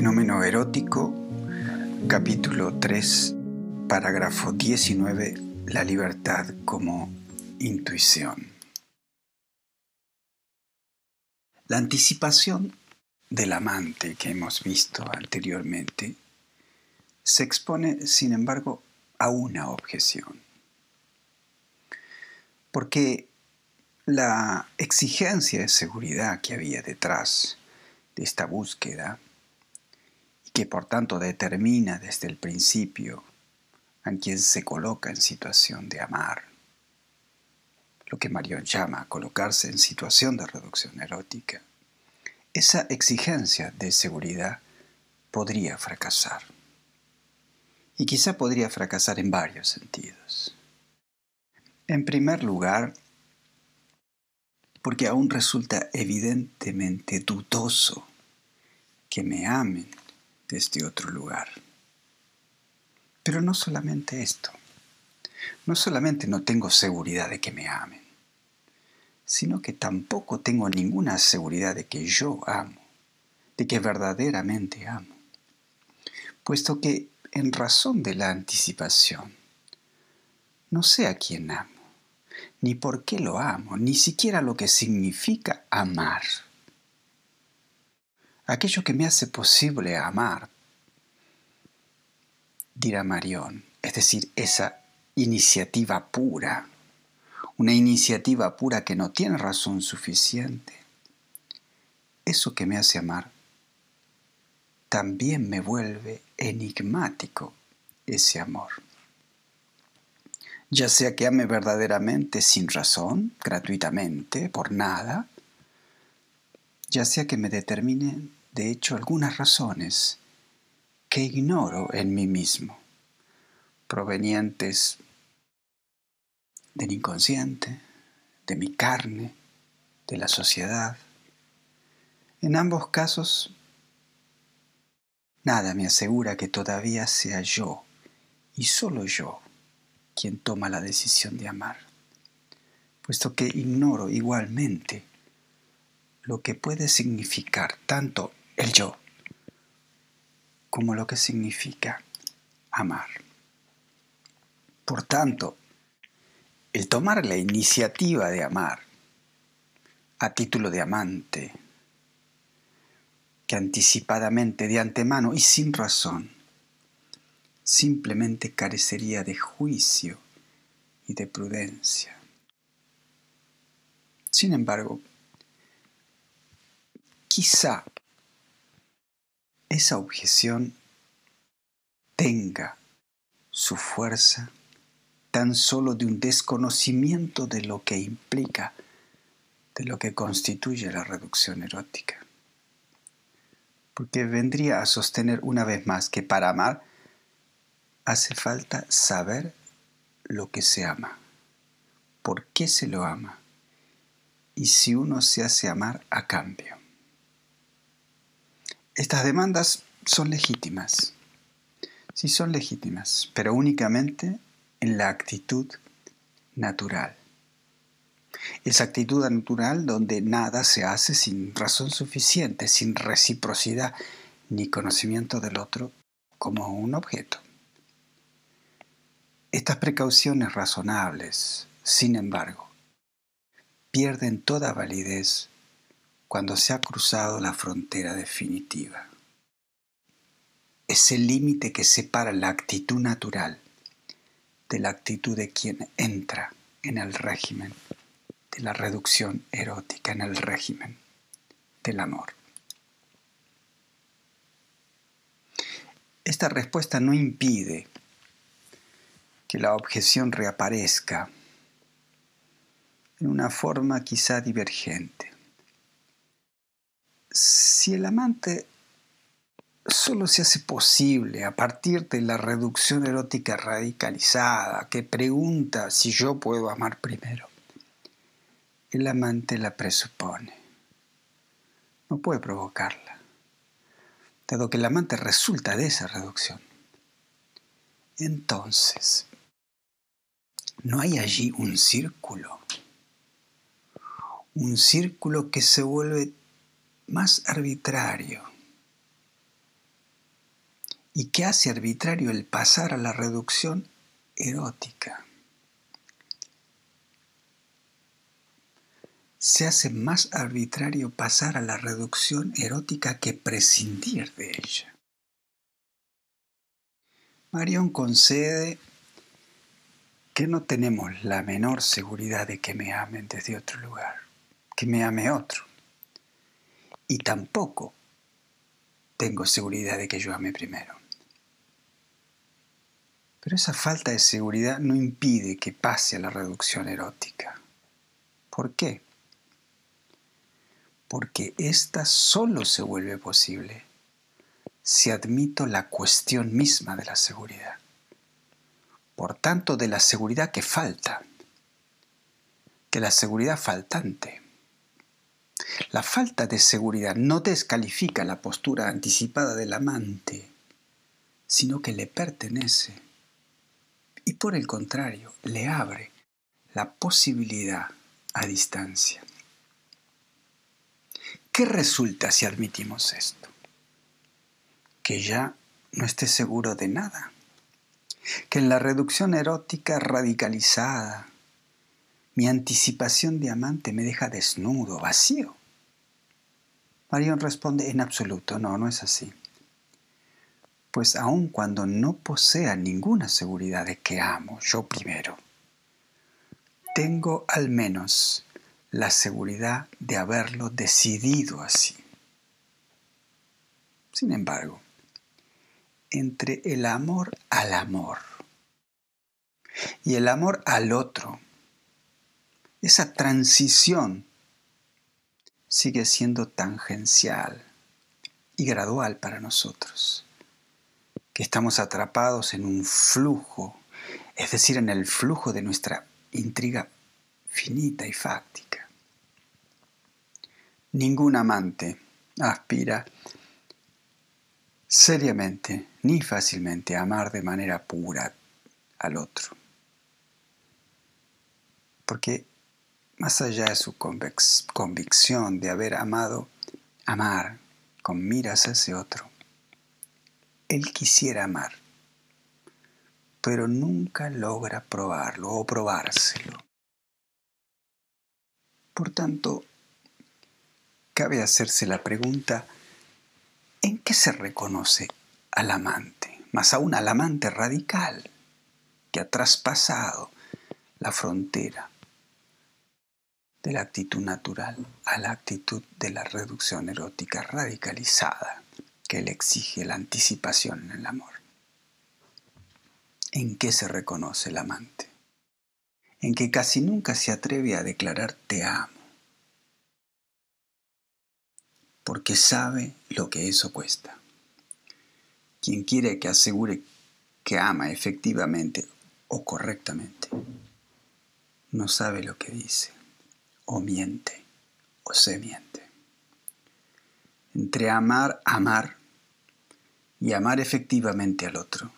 fenómeno erótico, capítulo 3, parágrafo 19, la libertad como intuición. La anticipación del amante que hemos visto anteriormente se expone, sin embargo, a una objeción. Porque la exigencia de seguridad que había detrás de esta búsqueda que por tanto determina desde el principio a quien se coloca en situación de amar, lo que Marion llama colocarse en situación de reducción erótica, esa exigencia de seguridad podría fracasar. Y quizá podría fracasar en varios sentidos. En primer lugar, porque aún resulta evidentemente dudoso que me amen desde otro lugar. Pero no solamente esto, no solamente no tengo seguridad de que me amen, sino que tampoco tengo ninguna seguridad de que yo amo, de que verdaderamente amo, puesto que en razón de la anticipación, no sé a quién amo ni por qué lo amo, ni siquiera lo que significa amar. Aquello que me hace posible amar, dirá Marión, es decir, esa iniciativa pura, una iniciativa pura que no tiene razón suficiente. Eso que me hace amar también me vuelve enigmático ese amor ya sea que ame verdaderamente sin razón, gratuitamente, por nada, ya sea que me determine, de hecho, algunas razones que ignoro en mí mismo, provenientes del inconsciente, de mi carne, de la sociedad. En ambos casos, nada me asegura que todavía sea yo, y solo yo, quien toma la decisión de amar, puesto que ignoro igualmente lo que puede significar tanto el yo como lo que significa amar. Por tanto, el tomar la iniciativa de amar a título de amante, que anticipadamente, de antemano y sin razón, simplemente carecería de juicio y de prudencia. Sin embargo, quizá esa objeción tenga su fuerza tan solo de un desconocimiento de lo que implica, de lo que constituye la reducción erótica. Porque vendría a sostener una vez más que para amar hace falta saber lo que se ama, por qué se lo ama y si uno se hace amar a cambio. Estas demandas son legítimas, sí son legítimas, pero únicamente en la actitud natural. Esa actitud natural donde nada se hace sin razón suficiente, sin reciprocidad ni conocimiento del otro como un objeto. Estas precauciones razonables, sin embargo, pierden toda validez cuando se ha cruzado la frontera definitiva. Es el límite que separa la actitud natural de la actitud de quien entra en el régimen de la reducción erótica, en el régimen del amor. Esta respuesta no impide que la objeción reaparezca en una forma quizá divergente. Si el amante solo se hace posible a partir de la reducción erótica radicalizada que pregunta si yo puedo amar primero, el amante la presupone. No puede provocarla, dado que el amante resulta de esa reducción. Entonces, ¿No hay allí un círculo? Un círculo que se vuelve más arbitrario, y que hace arbitrario el pasar a la reducción erótica. Se hace más arbitrario pasar a la reducción erótica que prescindir de ella. Marion concede que no tenemos la menor seguridad de que me amen desde otro lugar, que me ame otro. Y tampoco tengo seguridad de que yo ame primero. Pero esa falta de seguridad no impide que pase a la reducción erótica. ¿Por qué? Porque ésta solo se vuelve posible si admito la cuestión misma de la seguridad. Por tanto, de la seguridad que falta, de la seguridad faltante. La falta de seguridad no descalifica la postura anticipada del amante, sino que le pertenece y por el contrario le abre la posibilidad a distancia. ¿Qué resulta si admitimos esto? Que ya no esté seguro de nada, que en la reducción erótica radicalizada mi anticipación de amante me deja desnudo, vacío. Marion responde en absoluto, no, no es así pues aun cuando no posea ninguna seguridad de que amo yo primero, tengo al menos la seguridad de haberlo decidido así. Sin embargo, entre el amor al amor y el amor al otro, esa transición sigue siendo tangencial y gradual para nosotros estamos atrapados en un flujo, es decir, en el flujo de nuestra intriga finita y fáctica. Ningún amante aspira seriamente ni fácilmente a amar de manera pura al otro. Porque más allá de su convicción de haber amado, amar con miras a ese otro, él quisiera amar, pero nunca logra probarlo o probárselo. Por tanto, cabe hacerse la pregunta, ¿en qué se reconoce al amante? Más aún al amante radical, que ha traspasado la frontera de la actitud natural a la actitud de la reducción erótica radicalizada que le exige la anticipación en el amor. ¿En qué se reconoce el amante? En que casi nunca se atreve a declarar te amo, porque sabe lo que eso cuesta. Quien quiere que asegure que ama efectivamente o correctamente, no sabe lo que dice, o miente, o se miente. Entre amar, amar, y amar efectivamente al otro.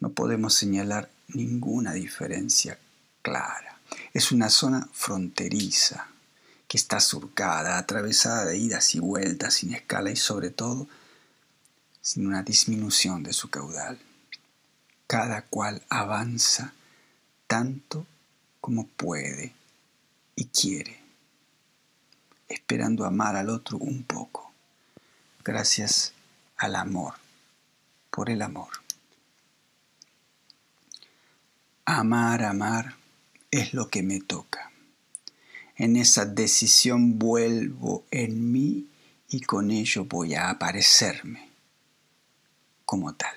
No podemos señalar ninguna diferencia clara. Es una zona fronteriza que está surcada, atravesada de idas y vueltas sin escala y sobre todo sin una disminución de su caudal. Cada cual avanza tanto como puede y quiere, esperando amar al otro un poco, gracias al amor, por el amor. Amar, amar es lo que me toca. En esa decisión vuelvo en mí y con ello voy a aparecerme como tal.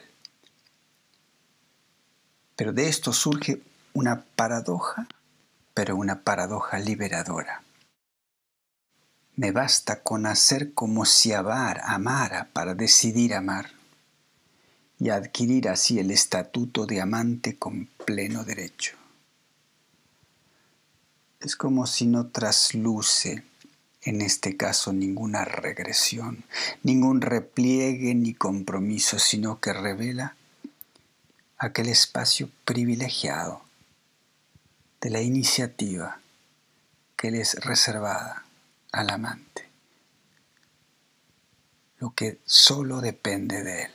Pero de esto surge una paradoja, pero una paradoja liberadora. Me basta con hacer como si amar, amara para decidir amar y adquirir así el estatuto de amante con pleno derecho. Es como si no trasluce en este caso ninguna regresión, ningún repliegue ni compromiso, sino que revela aquel espacio privilegiado de la iniciativa que le es reservada al amante, lo que solo depende de él.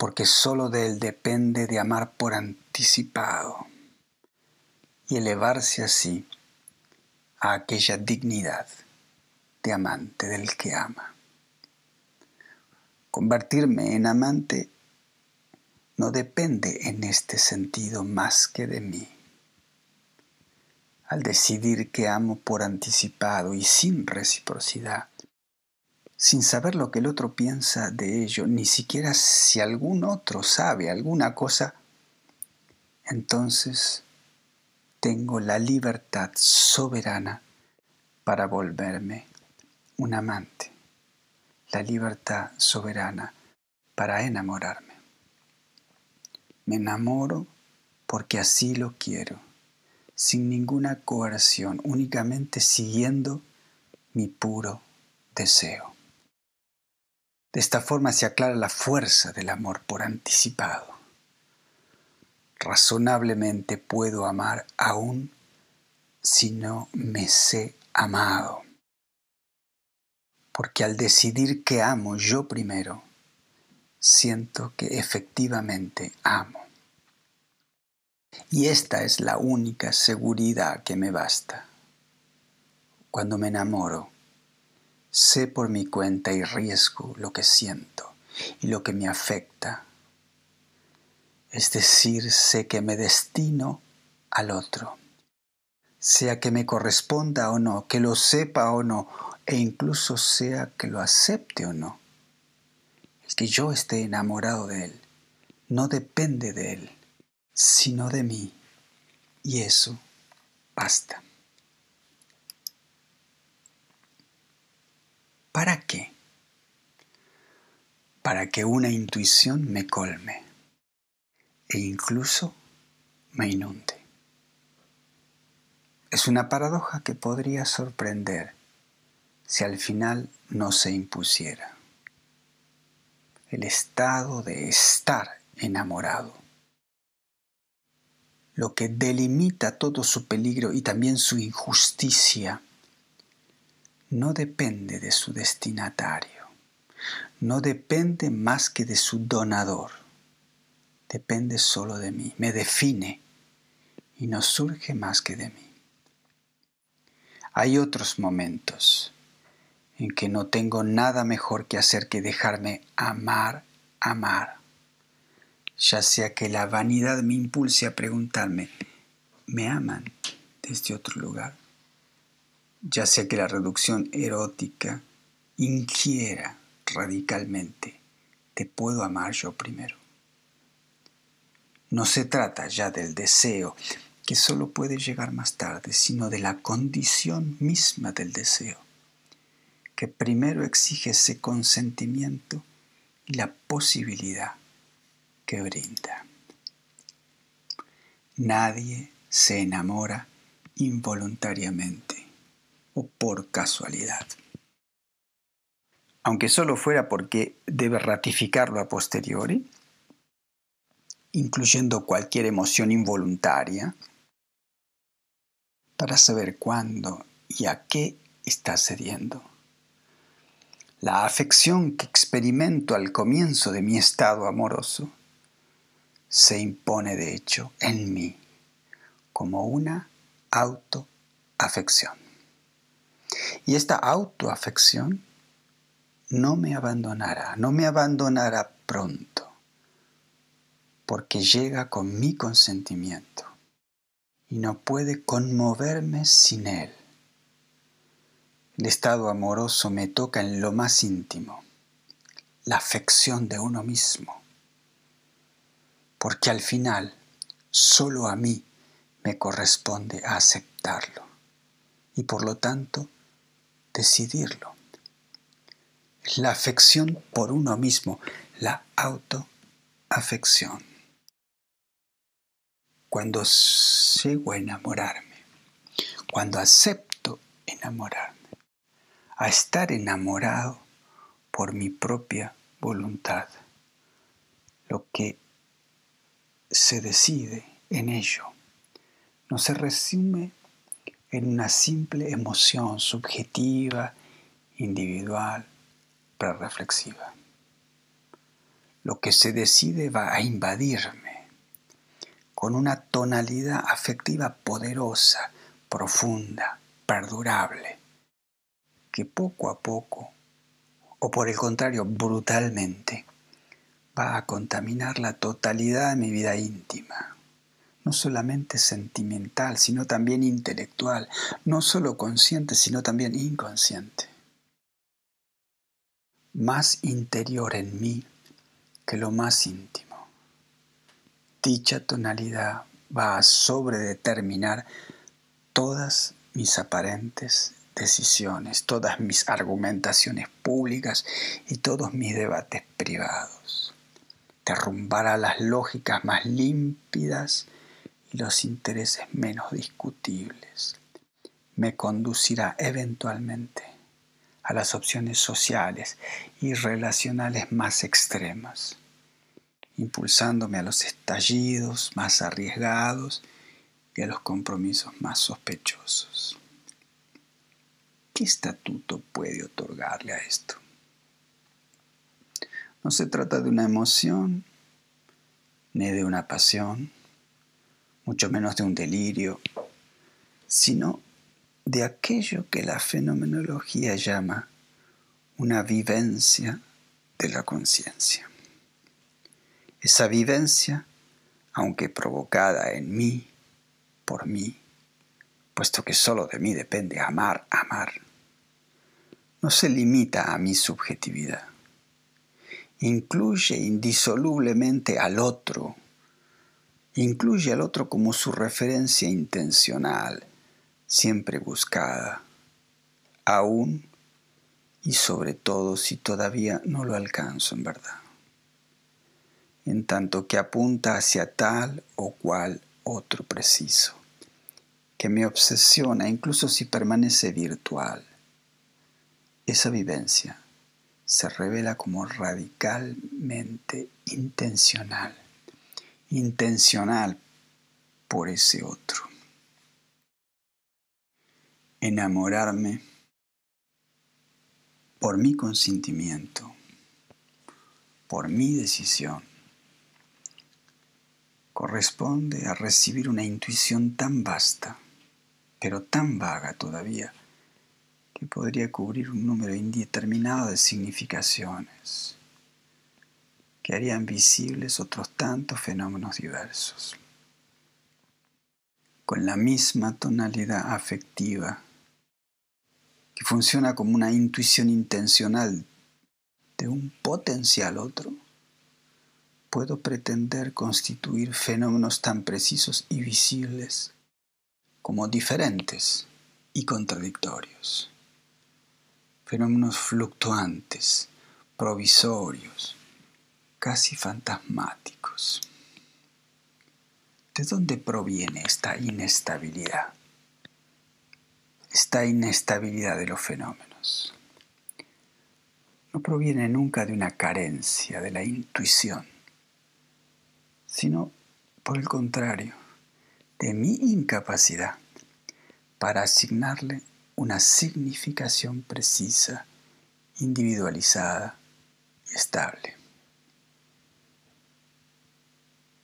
porque solo de él depende de amar por anticipado y elevarse así a aquella dignidad de amante del que ama. Convertirme en amante no depende en este sentido más que de mí. Al decidir que amo por anticipado y sin reciprocidad, sin saber lo que el otro piensa de ello, ni siquiera si algún otro sabe alguna cosa, entonces tengo la libertad soberana para volverme un amante, la libertad soberana para enamorarme. Me enamoro porque así lo quiero, sin ninguna coerción, únicamente siguiendo mi puro deseo. De esta forma se aclara la fuerza del amor por anticipado. Razonablemente puedo amar aún si no me sé amado. Porque al decidir que amo yo primero, siento que efectivamente amo. Y esta es la única seguridad que me basta. Cuando me enamoro, Sé por mi cuenta y riesgo lo que siento y lo que me afecta. Es decir, sé que me destino al otro, sea que me corresponda o no, que lo sepa o no, e incluso sea que lo acepte o no. El que yo esté enamorado de él no depende de él, sino de mí, y eso basta. ¿Para qué? Para que una intuición me colme e incluso me inunde. Es una paradoja que podría sorprender si al final no se impusiera. El estado de estar enamorado. Lo que delimita todo su peligro y también su injusticia no depende de su destinatario, no depende más que de su donador, depende solo de mí, me define y no surge más que de mí. Hay otros momentos en que no tengo nada mejor que hacer que dejarme amar, amar, ya sea que la vanidad me impulse a preguntarme, ¿me aman desde otro lugar? ya sea que la reducción erótica inquiera radicalmente, te puedo amar yo primero. No se trata ya del deseo, que solo puede llegar más tarde, sino de la condición misma del deseo, que primero exige ese consentimiento y la posibilidad que brinda. Nadie se enamora involuntariamente o por casualidad. Aunque solo fuera porque debe ratificarlo a posteriori, incluyendo cualquier emoción involuntaria, para saber cuándo y a qué está cediendo. La afección que experimento al comienzo de mi estado amoroso se impone de hecho en mí como una autoafección. Y esta autoafección no me abandonará, no me abandonará pronto, porque llega con mi consentimiento y no puede conmoverme sin él. El estado amoroso me toca en lo más íntimo, la afección de uno mismo, porque al final solo a mí me corresponde aceptarlo y por lo tanto decidirlo. La afección por uno mismo, la autoafección. Cuando llego a enamorarme, cuando acepto enamorarme, a estar enamorado por mi propia voluntad, lo que se decide en ello no se resume en una simple emoción subjetiva, individual, pero reflexiva. lo que se decide va a invadirme con una tonalidad afectiva poderosa, profunda, perdurable, que poco a poco, o por el contrario, brutalmente, va a contaminar la totalidad de mi vida íntima, no solamente sentimental, sino también intelectual, no solo consciente, sino también inconsciente. Más interior en mí que lo más íntimo. Dicha tonalidad va a sobredeterminar todas mis aparentes decisiones, todas mis argumentaciones públicas y todos mis debates privados. Derrumbará las lógicas más límpidas y los intereses menos discutibles. Me conducirá eventualmente a las opciones sociales y relacionales más extremas, impulsándome a los estallidos más arriesgados y a los compromisos más sospechosos. ¿Qué estatuto puede otorgarle a esto? No se trata de una emoción, ni de una pasión, mucho menos de un delirio, sino de aquello que la fenomenología llama una vivencia de la conciencia. Esa vivencia, aunque provocada en mí, por mí, puesto que solo de mí depende amar, amar, no se limita a mi subjetividad. Incluye indisolublemente al otro, incluye al otro como su referencia intencional, siempre buscada, aún y sobre todo si todavía no lo alcanzo en verdad, en tanto que apunta hacia tal o cual otro preciso que me obsesiona incluso si permanece virtual. Esa vivencia se revela como radicalmente intencional, intencional por ese otro. Enamorarme por mi consentimiento, por mi decisión, corresponde a recibir una intuición tan vasta pero tan vaga todavía que podría cubrir un número indeterminado de significaciones que harían visibles otros tantos fenómenos diversos. Con la misma tonalidad afectiva que funciona como una intuición intencional de un potencial otro, puedo pretender constituir fenómenos tan precisos y visibles como diferentes y contradictorios. Fenómenos fluctuantes, provisorios, casi fantasmáticos. ¿De dónde proviene esta inestabilidad? Esta inestabilidad de los fenómenos. No proviene nunca de una carencia de la intuición, sino, por el contrario, de mi incapacidad para asignarle una significación precisa, individualizada y estable.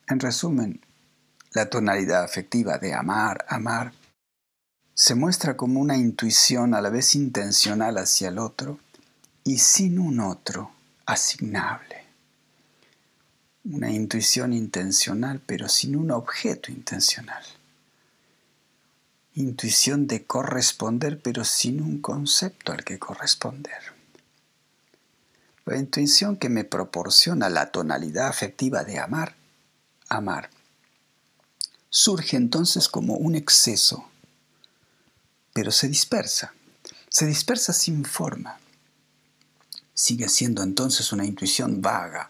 En resumen, la tonalidad afectiva de amar, amar, se muestra como una intuición a la vez intencional hacia el otro y sin un otro asignable. Una intuición intencional pero sin un objeto intencional intuición de corresponder pero sin un concepto al que corresponder. La intuición que me proporciona la tonalidad afectiva de amar, amar, surge entonces como un exceso, pero se dispersa, se dispersa sin forma. Sigue siendo entonces una intuición vaga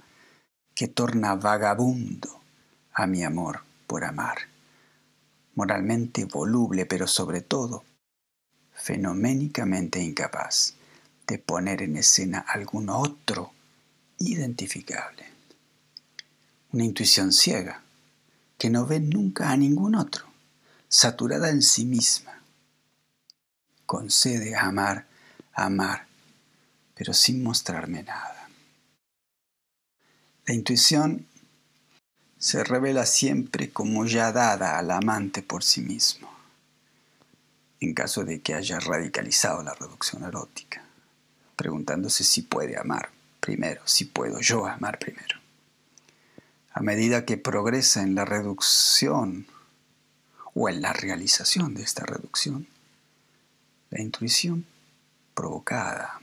que torna vagabundo a mi amor por amar moralmente voluble, pero sobre todo fenoménicamente incapaz de poner en escena algún otro identificable. Una intuición ciega que no ve nunca a ningún otro, saturada en sí misma. Concede amar, amar, pero sin mostrarme nada. La intuición se revela siempre como ya dada al amante por sí mismo, en caso de que haya radicalizado la reducción erótica, preguntándose si puede amar primero, si puedo yo amar primero. A medida que progresa en la reducción o en la realización de esta reducción, la intuición provocada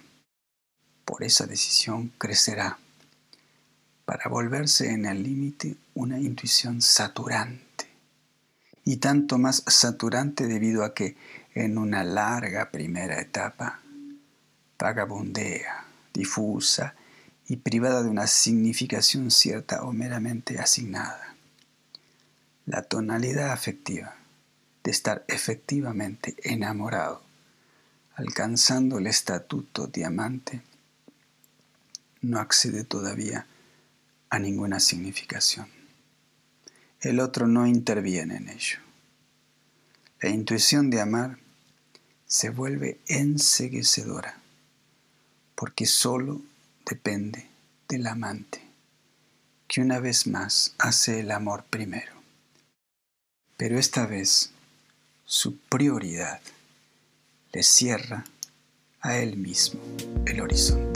por esa decisión crecerá para volverse en el límite una intuición saturante, y tanto más saturante debido a que en una larga primera etapa vagabundea, difusa y privada de una significación cierta o meramente asignada. La tonalidad afectiva de estar efectivamente enamorado, alcanzando el estatuto diamante, no accede todavía a ninguna significación. El otro no interviene en ello. La intuición de amar se vuelve enseguecedora porque solo depende del amante, que una vez más hace el amor primero. Pero esta vez su prioridad le cierra a él mismo el horizonte.